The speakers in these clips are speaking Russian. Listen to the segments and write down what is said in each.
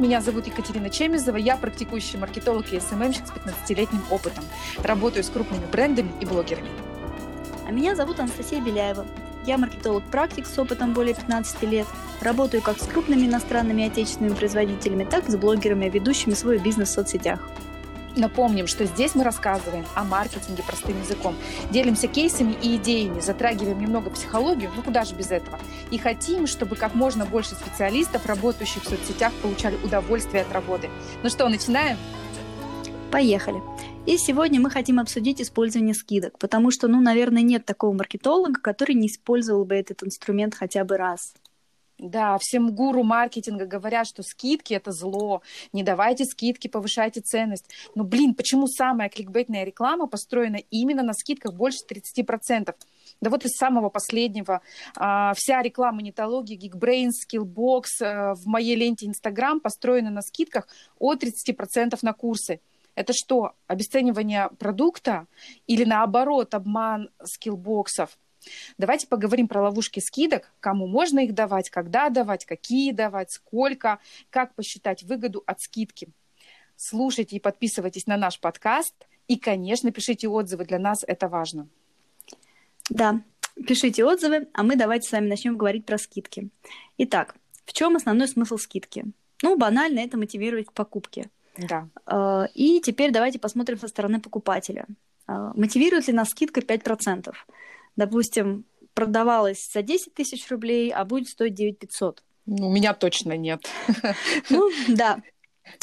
меня зовут Екатерина Чемизова, я практикующий маркетолог и СММщик с 15-летним опытом. Работаю с крупными брендами и блогерами. А меня зовут Анастасия Беляева. Я маркетолог-практик с опытом более 15 лет. Работаю как с крупными иностранными и отечественными производителями, так и с блогерами, ведущими свой бизнес в соцсетях. Напомним, что здесь мы рассказываем о маркетинге простым языком. Делимся кейсами и идеями, затрагиваем немного психологию, ну куда же без этого. И хотим, чтобы как можно больше специалистов, работающих в соцсетях, получали удовольствие от работы. Ну что, начинаем? Поехали. И сегодня мы хотим обсудить использование скидок, потому что, ну, наверное, нет такого маркетолога, который не использовал бы этот инструмент хотя бы раз. Да, всем гуру маркетинга говорят, что скидки это зло, не давайте скидки, повышайте ценность. Но, блин, почему самая кликбейтная реклама построена именно на скидках больше 30%? Да вот из самого последнего. А, вся реклама нетологии, Geekbrains, Skillbox а, в моей ленте Instagram построена на скидках от 30% на курсы. Это что, обесценивание продукта или наоборот обман скиллбоксов? Давайте поговорим про ловушки скидок, кому можно их давать, когда давать, какие давать, сколько, как посчитать выгоду от скидки. Слушайте и подписывайтесь на наш подкаст. И, конечно, пишите отзывы, для нас это важно. Да, пишите отзывы, а мы давайте с вами начнем говорить про скидки. Итак, в чем основной смысл скидки? Ну, банально это мотивировать к покупке. Да. А, и теперь давайте посмотрим со стороны покупателя. А, мотивирует ли нас скидка 5%? Допустим, продавалась за 10 тысяч рублей, а будет стоить 9 500. Ну, у меня точно нет. Ну, да.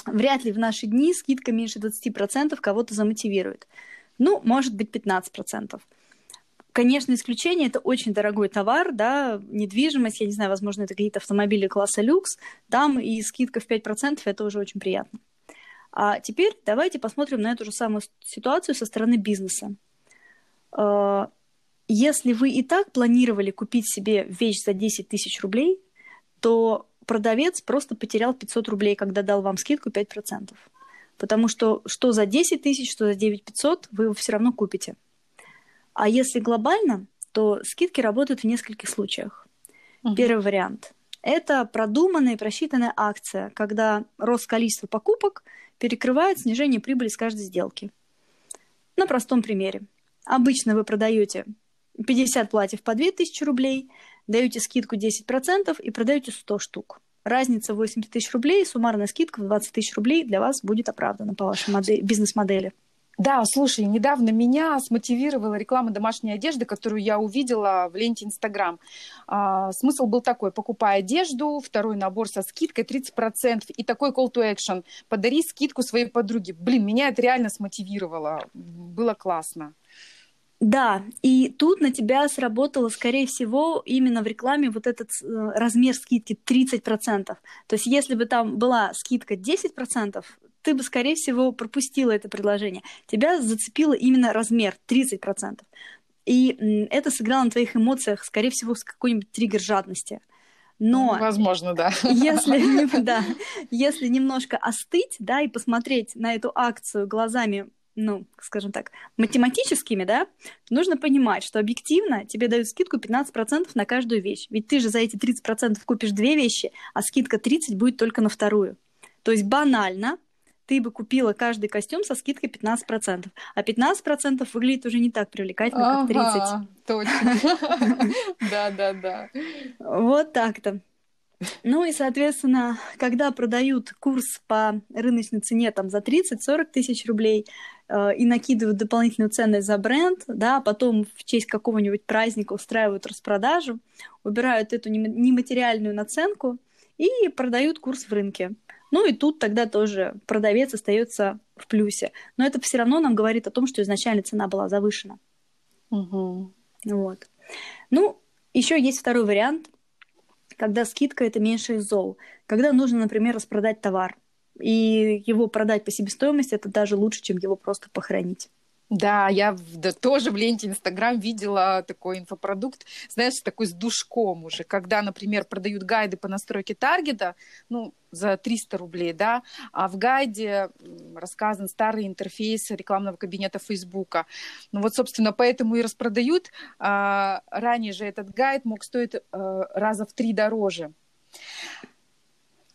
Вряд ли в наши дни скидка меньше 20% кого-то замотивирует. Ну, может быть, 15%. Конечно, исключение – это очень дорогой товар, да, недвижимость, я не знаю, возможно, это какие-то автомобили класса люкс, там и скидка в 5% – это уже очень приятно. А теперь давайте посмотрим на эту же самую ситуацию со стороны бизнеса. Если вы и так планировали купить себе вещь за 10 тысяч рублей, то продавец просто потерял 500 рублей, когда дал вам скидку 5%. Потому что что за 10 тысяч, что за 9 500, вы его все равно купите. А если глобально, то скидки работают в нескольких случаях. Угу. Первый вариант – это продуманная и просчитанная акция, когда рост количества покупок перекрывает снижение прибыли с каждой сделки. На простом примере. Обычно вы продаете 50 платьев по 2000 рублей, даете скидку 10% и продаете 100 штук. Разница 80 тысяч рублей, суммарная скидка в 20 тысяч рублей для вас будет оправдана по вашей модели, бизнес-модели. Да, слушай, недавно меня смотивировала реклама домашней одежды, которую я увидела в ленте Инстаграм. А, смысл был такой, покупай одежду, второй набор со скидкой 30% и такой call to action, подари скидку своей подруге. Блин, меня это реально смотивировало, было классно. Да, и тут на тебя сработало, скорее всего, именно в рекламе вот этот э, размер скидки 30%. То есть если бы там была скидка 10%, ты бы, скорее всего, пропустила это предложение. Тебя зацепило именно размер 30%. И это сыграло на твоих эмоциях, скорее всего, с какой-нибудь триггер жадности. Но возможно, да. Если, да, если немножко остыть, да, и посмотреть на эту акцию глазами ну, скажем так, математическими, да, нужно понимать, что объективно тебе дают скидку 15% на каждую вещь. Ведь ты же за эти 30% купишь две вещи, а скидка 30 будет только на вторую. То есть банально ты бы купила каждый костюм со скидкой 15%. А 15% выглядит уже не так привлекательно, как 30%. Точно. Да, да, да. Вот так-то. Ну и, соответственно, когда продают курс по рыночной цене там, за 30-40 тысяч рублей э, и накидывают дополнительную ценность за бренд, да, потом в честь какого-нибудь праздника устраивают распродажу, убирают эту нематериальную наценку и продают курс в рынке. Ну и тут тогда тоже продавец остается в плюсе. Но это все равно нам говорит о том, что изначально цена была завышена. Угу. Вот. Ну, еще есть второй вариант – когда скидка это меньше из зол. Когда нужно, например, распродать товар, и его продать по себестоимости, это даже лучше, чем его просто похоронить. Да, я да, тоже в ленте Инстаграм видела такой инфопродукт, знаешь, такой с душком уже, когда, например, продают гайды по настройке таргета, ну, за 300 рублей, да, а в гайде рассказан старый интерфейс рекламного кабинета Фейсбука. Ну вот, собственно, поэтому и распродают. А, ранее же этот гайд мог стоить а, раза в три дороже.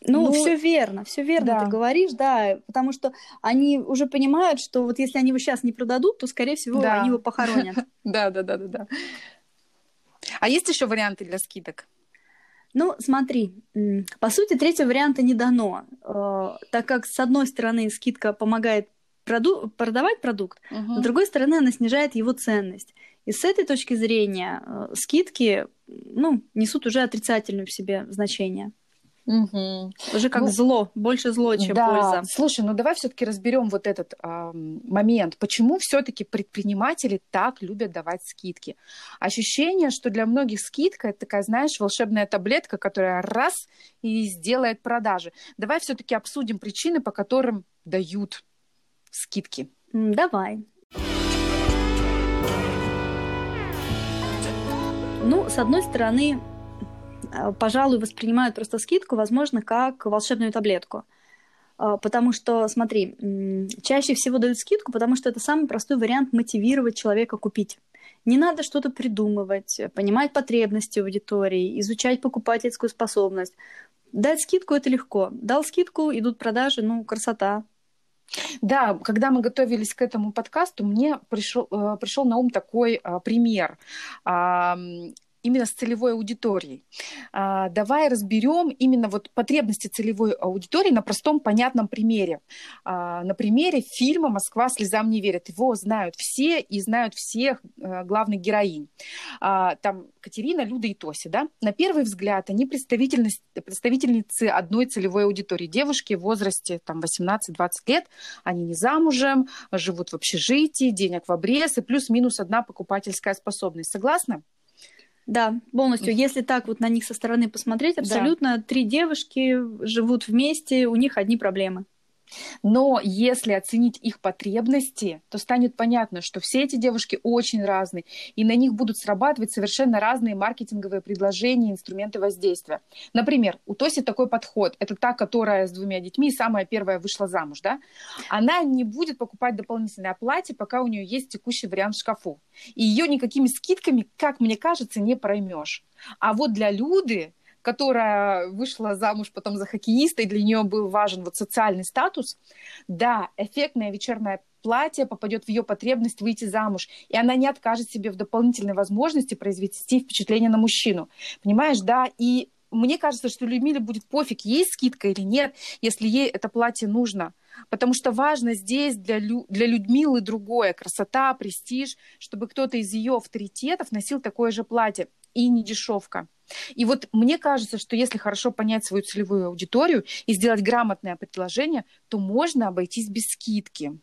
Ну, ну все верно, все верно да. ты говоришь, да, потому что они уже понимают, что вот если они его сейчас не продадут, то, скорее всего, да. они его похоронят. Да, да, да, да, да. А есть еще варианты для скидок? Ну, смотри, по сути, третьего варианта не дано, э, так как, с одной стороны, скидка помогает проду- продавать продукт, угу. с другой стороны, она снижает его ценность. И с этой точки зрения э, скидки ну, несут уже отрицательное в себе значение. Угу. Уже как ну, зло, больше зло, чем да. польза. Слушай, ну давай все-таки разберем вот этот э, момент. Почему все-таки предприниматели так любят давать скидки? Ощущение, что для многих скидка это такая, знаешь, волшебная таблетка, которая раз и сделает продажи. Давай все-таки обсудим причины, по которым дают скидки. Давай. Ну, с одной стороны, пожалуй, воспринимают просто скидку, возможно, как волшебную таблетку. Э, потому что, смотри, чаще всего дают скидку, потому что это самый простой вариант мотивировать человека купить. Не надо что-то придумывать, понимать потребности аудитории, изучать покупательскую способность. Дать скидку это легко. Дал скидку, идут продажи, ну, красота. Да, когда мы готовились к этому подкасту, мне пришел, э, пришел на ум такой а, пример именно с целевой аудиторией. А, давай разберем именно вот потребности целевой аудитории на простом понятном примере. А, на примере фильма «Москва слезам не верит». Его знают все и знают всех а, главных героинь. А, там Катерина, Люда и Тося. Да? На первый взгляд они представительницы одной целевой аудитории. Девушки в возрасте там, 18-20 лет, они не замужем, живут в общежитии, денег в обрез и плюс-минус одна покупательская способность. Согласна? Да, полностью. Если так вот на них со стороны посмотреть, абсолютно да. три девушки живут вместе, у них одни проблемы. Но если оценить их потребности, то станет понятно, что все эти девушки очень разные, и на них будут срабатывать совершенно разные маркетинговые предложения, инструменты воздействия. Например, у Тоси такой подход. Это та, которая с двумя детьми, самая первая вышла замуж, да? Она не будет покупать дополнительное платье, пока у нее есть текущий вариант в шкафу. И ее никакими скидками, как мне кажется, не проймешь. А вот для Люды которая вышла замуж потом за хоккеиста, и для нее был важен вот социальный статус, да, эффектное вечернее платье попадет в ее потребность выйти замуж, и она не откажет себе в дополнительной возможности произвести впечатление на мужчину. Понимаешь, да, и мне кажется, что Людмиле будет пофиг, есть скидка или нет, если ей это платье нужно. Потому что важно здесь для, Лю, для Людмилы другое. Красота, престиж, чтобы кто-то из ее авторитетов носил такое же платье. И не дешевка. И вот мне кажется, что если хорошо понять свою целевую аудиторию и сделать грамотное предложение, то можно обойтись без скидки.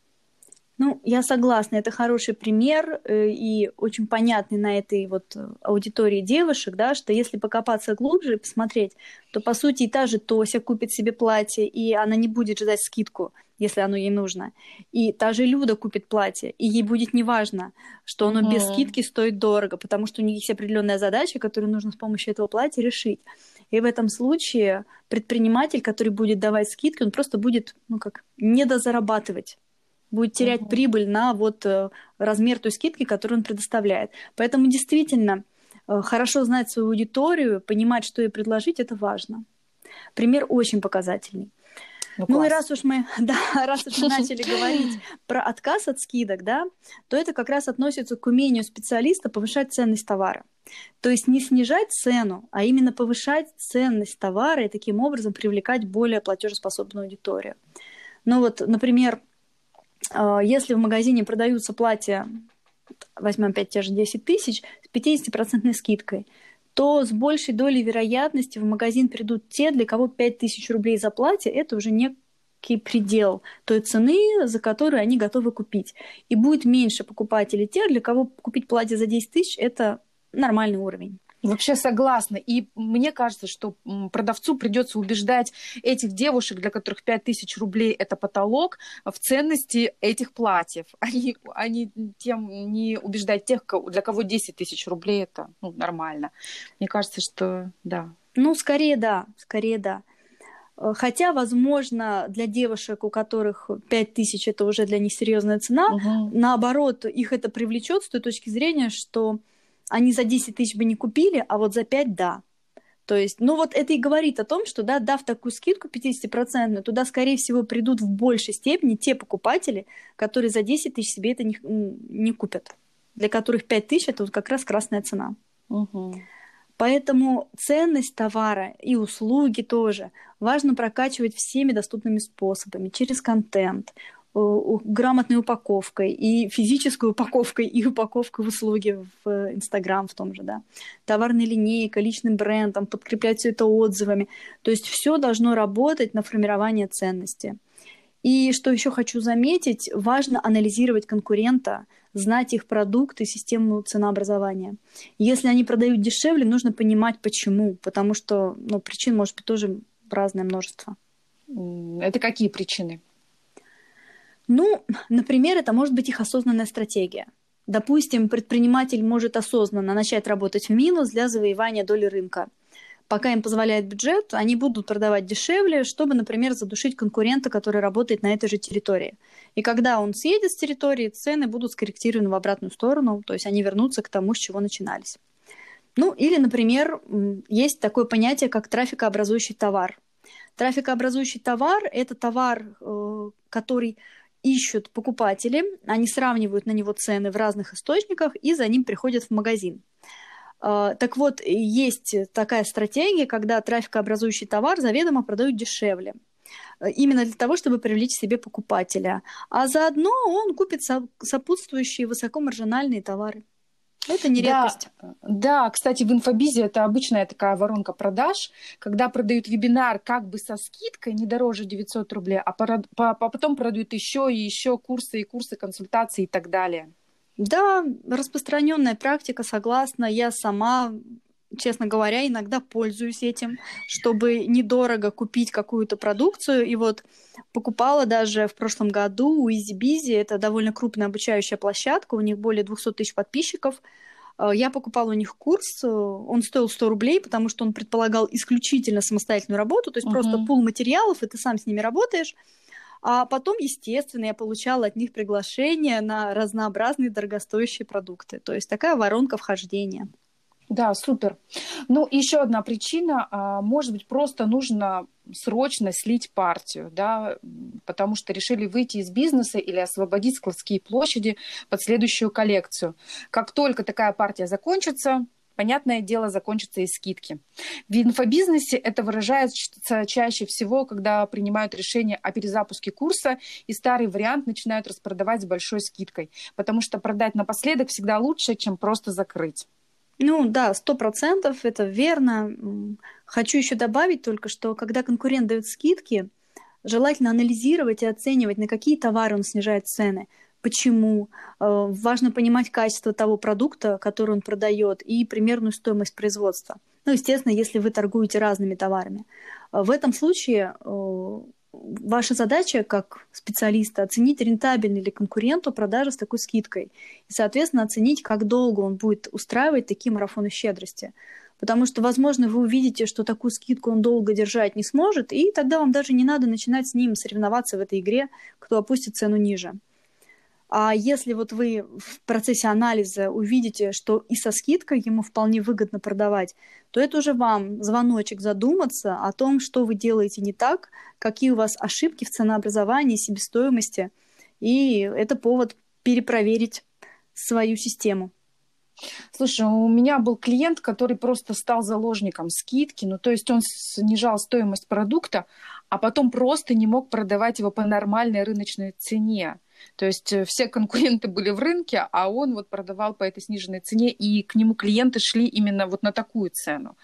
Ну, я согласна, это хороший пример э, и очень понятный на этой вот аудитории девушек, да, что если покопаться глубже и посмотреть, то, по сути, и та же Тося купит себе платье, и она не будет ждать скидку, если оно ей нужно. И та же Люда купит платье, и ей будет неважно, что оно mm-hmm. без скидки стоит дорого, потому что у них есть определенная задача, которую нужно с помощью этого платья решить. И в этом случае предприниматель, который будет давать скидки, он просто будет, ну как, недозарабатывать будет терять угу. прибыль на вот э, размер той скидки, которую он предоставляет. Поэтому действительно э, хорошо знать свою аудиторию, понимать, что ей предложить, это важно. Пример очень показательный. Ну, ну и раз уж мы, да, раз уж мы начали говорить про отказ от скидок, да, то это как раз относится к умению специалиста повышать ценность товара. То есть не снижать цену, а именно повышать ценность товара и таким образом привлекать более платежеспособную аудиторию. Ну вот, например, а, если в магазине продаются платья, возьмем опять те же 10 тысяч, с 50% скидкой, то с большей долей вероятности в магазин придут те, для кого 5 тысяч рублей за платье – это уже некий предел той цены, за которую они готовы купить. И будет меньше покупателей тех, для кого купить платье за 10 тысяч – это нормальный уровень. Вообще согласна. И мне кажется, что продавцу придется убеждать этих девушек, для которых 5000 рублей это потолок, в ценности этих платьев, а не, а не тем не убеждать тех, для кого 10 тысяч рублей это ну, нормально. Мне кажется, что да. Ну, скорее да, скорее да. Хотя, возможно, для девушек, у которых 5 тысяч это уже для них серьезная цена, угу. наоборот, их это привлечет с той точки зрения, что они за 10 тысяч бы не купили, а вот за 5 – да. То есть, ну вот это и говорит о том, что, да, дав такую скидку 50%, туда, скорее всего, придут в большей степени те покупатели, которые за 10 тысяч себе это не, не купят, для которых 5 тысяч – это вот как раз красная цена. Угу. Поэтому ценность товара и услуги тоже важно прокачивать всеми доступными способами, через контент, грамотной упаковкой, и физической упаковкой, и упаковкой услуги в Инстаграм в том же, да. Товарной линейкой, личным брендом, подкреплять все это отзывами. То есть все должно работать на формирование ценности. И что еще хочу заметить, важно анализировать конкурента, знать их продукты, систему ценообразования. Если они продают дешевле, нужно понимать, почему, потому что ну, причин может быть тоже разное множество. Это какие причины? Ну, например, это может быть их осознанная стратегия. Допустим, предприниматель может осознанно начать работать в минус для завоевания доли рынка. Пока им позволяет бюджет, они будут продавать дешевле, чтобы, например, задушить конкурента, который работает на этой же территории. И когда он съедет с территории, цены будут скорректированы в обратную сторону, то есть они вернутся к тому, с чего начинались. Ну, или, например, есть такое понятие, как трафикообразующий товар. Трафикообразующий товар – это товар, э, который ищут покупатели, они сравнивают на него цены в разных источниках и за ним приходят в магазин. А, так вот, есть такая стратегия, когда трафикообразующий товар заведомо продают дешевле. Именно для того, чтобы привлечь себе покупателя. А заодно он купит сопутствующие высокомаржинальные товары. Это не редкость. Да, да, кстати, в инфобизе это обычная такая воронка продаж, когда продают вебинар как бы со скидкой не дороже 900 рублей, а потом продают еще и еще курсы и курсы, консультации и так далее. Да, распространенная практика, согласна. Я сама, честно говоря, иногда пользуюсь этим, чтобы недорого купить какую-то продукцию. И вот покупала даже в прошлом году у EasyBizy, это довольно крупная обучающая площадка, у них более 200 тысяч подписчиков. Э, я покупала у них курс, э, он стоил 100 рублей, потому что он предполагал исключительно самостоятельную работу, то есть uh-huh. просто пул материалов, и ты сам с ними работаешь. А потом, естественно, я получала от них приглашения на разнообразные дорогостоящие продукты. То есть такая воронка вхождения. Да, супер. Ну, еще одна причина, а, может быть, просто нужно срочно слить партию, да, потому что решили выйти из бизнеса или освободить складские площади под следующую коллекцию. Как только такая партия закончится, понятное дело, закончатся и скидки. В инфобизнесе это выражается чаще всего, когда принимают решение о перезапуске курса, и старый вариант начинают распродавать с большой скидкой, потому что продать напоследок всегда лучше, чем просто закрыть. Ну да, сто процентов, это верно. Хочу еще добавить только, что когда конкурент дает скидки, желательно анализировать и оценивать, на какие товары он снижает цены почему. Э, важно понимать качество того продукта, который он продает, и примерную стоимость производства. Ну, естественно, если вы торгуете разными товарами. Э, в этом случае э, ваша задача как специалиста оценить, рентабельный ли конкуренту продажа с такой скидкой. И, соответственно, оценить, как долго он будет устраивать такие марафоны щедрости. Потому что, возможно, вы увидите, что такую скидку он долго держать не сможет, и тогда вам даже не надо начинать с ним соревноваться в этой игре, кто опустит цену ниже. А если вот вы в процессе анализа увидите, что и со скидкой ему вполне выгодно продавать, то это уже вам звоночек задуматься о том, что вы делаете не так, какие у вас ошибки в ценообразовании, себестоимости, и это повод перепроверить свою систему. Слушай, у меня был клиент, который просто стал заложником скидки, ну то есть он снижал стоимость продукта, а потом просто не мог продавать его по нормальной рыночной цене. То есть э, все конкуренты были в рынке, а он вот продавал по этой сниженной цене, и к нему клиенты шли именно вот на такую цену.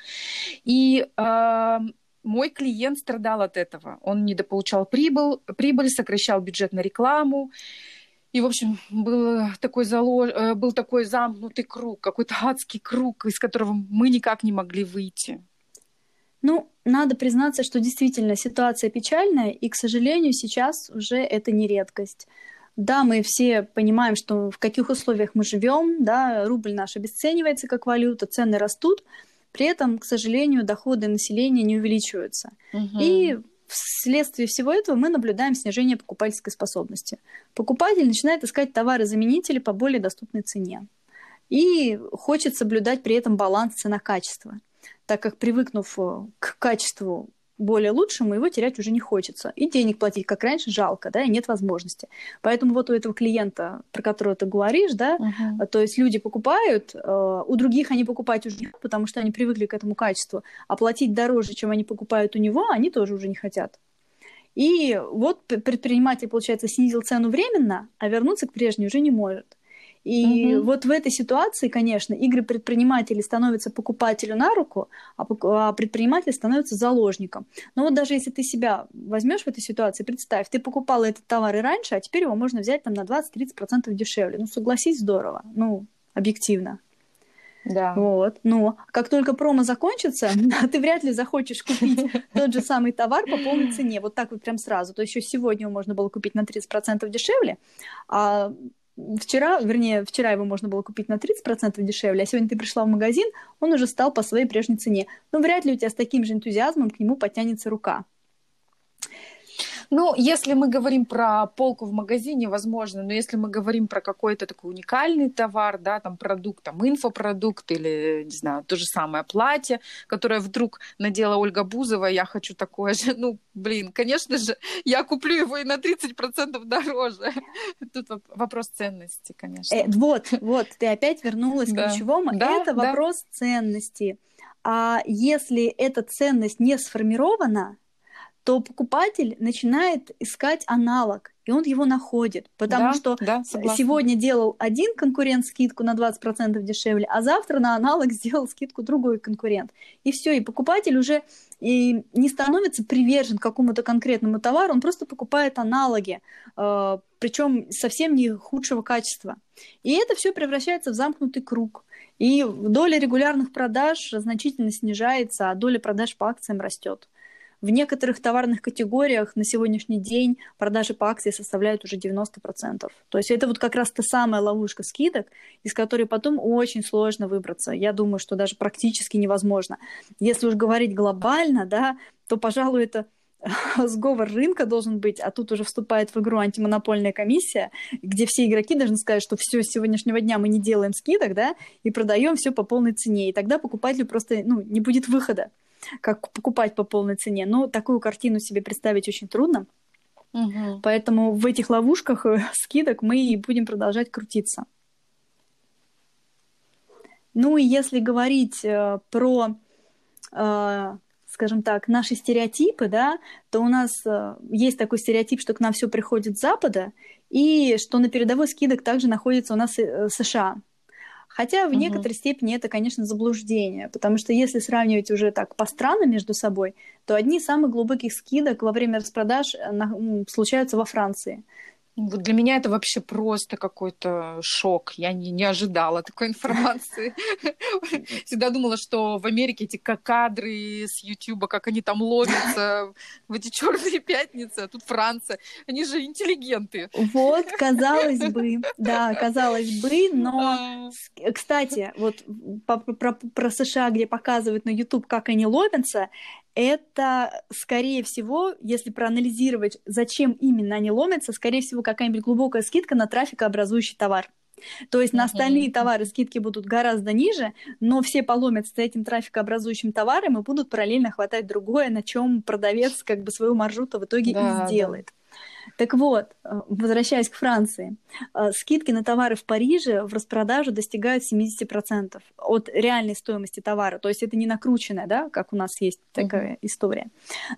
И э, мой клиент страдал от этого. Он недополучал прибыль, прибыль, сокращал бюджет на рекламу. И, в общем, был такой, залож... Э, был такой замкнутый круг, какой-то адский круг, из которого мы никак не могли выйти. Ну, надо признаться, что действительно ситуация печальная, и, к сожалению, сейчас уже это не редкость. Да, мы все понимаем, что в каких условиях мы живем, да, рубль наш обесценивается как валюта, цены растут, при этом, к сожалению, доходы населения не увеличиваются. Угу. И вследствие всего этого мы наблюдаем снижение покупательской способности. Покупатель начинает искать товары-заменители по более доступной цене. И хочет соблюдать при этом баланс цена-качество. так как привыкнув э, к качеству более лучшему, его терять уже не хочется. И денег платить, как раньше, жалко, да, и нет возможности. Поэтому вот у этого клиента, про которого ты говоришь, да, uh-huh. то есть люди покупают, э, у других они покупать уже не хотят, потому что они привыкли к этому качеству, а платить дороже, чем они покупают у него, они тоже уже не хотят. И вот предприниматель, получается, снизил цену временно, а вернуться к прежней уже не может. И угу. вот в этой ситуации, конечно, игры предпринимателей становятся покупателю на руку, а, а предприниматель становится заложником. Но вот даже если ты себя возьмешь в этой ситуации, представь, ты покупала этот товар и раньше, а теперь его можно взять там на 20-30% дешевле. Ну, согласись, здорово. Ну, объективно. Да. Вот. Но как только промо закончится, ты вряд ли захочешь купить тот же самый товар по полной цене. Вот так вот прям сразу. То есть еще сегодня его можно было купить на 30% дешевле, а вчера, вернее, вчера его можно было купить на 30% дешевле, а сегодня ты пришла в магазин, он уже стал по своей прежней цене. Но вряд ли у тебя с таким же энтузиазмом к нему потянется рука. Ну, если мы говорим про полку в магазине, возможно, но если мы говорим про какой-то такой уникальный товар, да, там продукт, там инфопродукт или, не знаю, то же самое платье, которое вдруг надела Ольга Бузова, я хочу такое же, ну, блин, конечно же, я куплю его и на 30% дороже. Тут вопрос ценности, конечно. Э, вот, вот, ты опять вернулась к ключевому. Да, Это вопрос да. ценности. А если эта ценность не сформирована, то покупатель начинает искать аналог, и он его находит, потому да, что да, сегодня делал один конкурент скидку на 20% дешевле, а завтра на аналог сделал скидку другой конкурент. И все, и покупатель уже и не становится привержен какому-то конкретному товару, он просто покупает аналоги, э, причем совсем не худшего качества. И это все превращается в замкнутый круг. И доля регулярных продаж значительно снижается, а доля продаж по акциям растет. В некоторых товарных категориях на сегодняшний день продажи по акции составляют уже 90%. То есть это вот как раз та самая ловушка скидок, из которой потом очень сложно выбраться. Я думаю, что даже практически невозможно. Если уж говорить глобально, да, то, пожалуй, это сговор рынка должен быть, а тут уже вступает в игру антимонопольная комиссия, где все игроки должны сказать, что все с сегодняшнего дня мы не делаем скидок, да, и продаем все по полной цене, и тогда покупателю просто ну, не будет выхода как покупать по полной цене. Но такую картину себе представить очень трудно. Угу. Поэтому в этих ловушках э, скидок мы и будем продолжать крутиться. Ну и если говорить э, про, э, скажем так, наши стереотипы, да, то у нас э, есть такой стереотип, что к нам все приходит с Запада, и что на передовой скидок также находится у нас э, США. Хотя в угу. некоторой степени это, конечно, заблуждение, потому что если сравнивать уже так по странам между собой, то одни из самых глубоких скидок во время распродаж э, случаются во Франции. Вот для меня это вообще просто какой-то шок. Я не, не ожидала такой информации. Всегда думала, что в Америке эти кадры с Ютуба, как они там ловятся в эти черные пятницы, а тут Франция. Они же интеллигенты. Вот, казалось бы, да, казалось бы, но, кстати, вот про, про США, где показывают на YouTube, как они ловятся, это, скорее всего, если проанализировать, зачем именно они ломятся, скорее всего, какая-нибудь глубокая скидка на трафикообразующий товар. То есть на остальные товары скидки будут гораздо ниже, но все поломятся за этим трафикообразующим товаром и будут параллельно хватать другое, на чем продавец как бы свою маршруту в итоге да, и сделает. Да. Так вот, э, возвращаясь к Франции, э, скидки на товары в Париже в распродаже достигают 70% от реальной стоимости товара. То есть это не накрученная, да, как у нас есть такая uh-huh. история.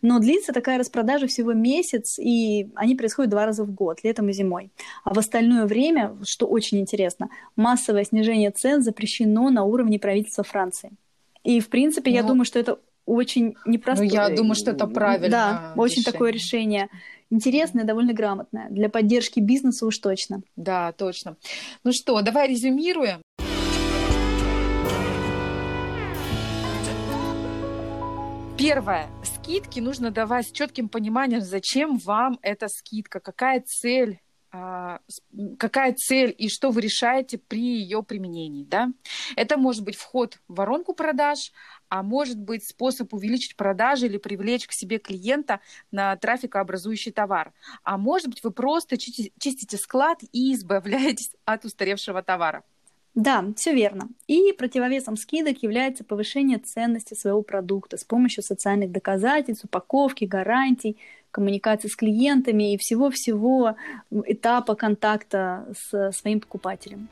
Но длится такая распродажа всего месяц, и они происходят два раза в год, летом и зимой. А в остальное время, что очень интересно, массовое снижение цен запрещено на уровне правительства Франции. И, в принципе, ну, я думаю, что это очень непростое. Ну, я думаю, что это правильно. Да, очень такое решение интересная, довольно грамотная. Для поддержки бизнеса уж точно. Да, точно. Ну что, давай резюмируем. Первое. Скидки нужно давать с четким пониманием, зачем вам эта скидка, какая цель а, какая цель и что вы решаете при ее применении. Да? Это может быть вход в воронку продаж, а может быть способ увеличить продажи или привлечь к себе клиента на трафикообразующий товар. А может быть вы просто чистите склад и избавляетесь от устаревшего товара. Да, все верно. И противовесом скидок является повышение ценности своего продукта с помощью социальных доказательств, упаковки, гарантий, коммуникации с клиентами и всего-всего этапа контакта с своим покупателем.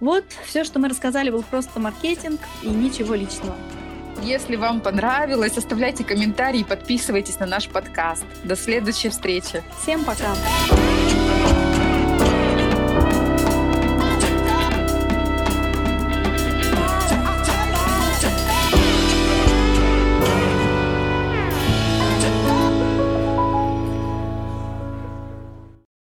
Вот все, что мы рассказали, был просто маркетинг и ничего личного. Если вам понравилось, оставляйте комментарии и подписывайтесь на наш подкаст. До следующей встречи. Всем пока.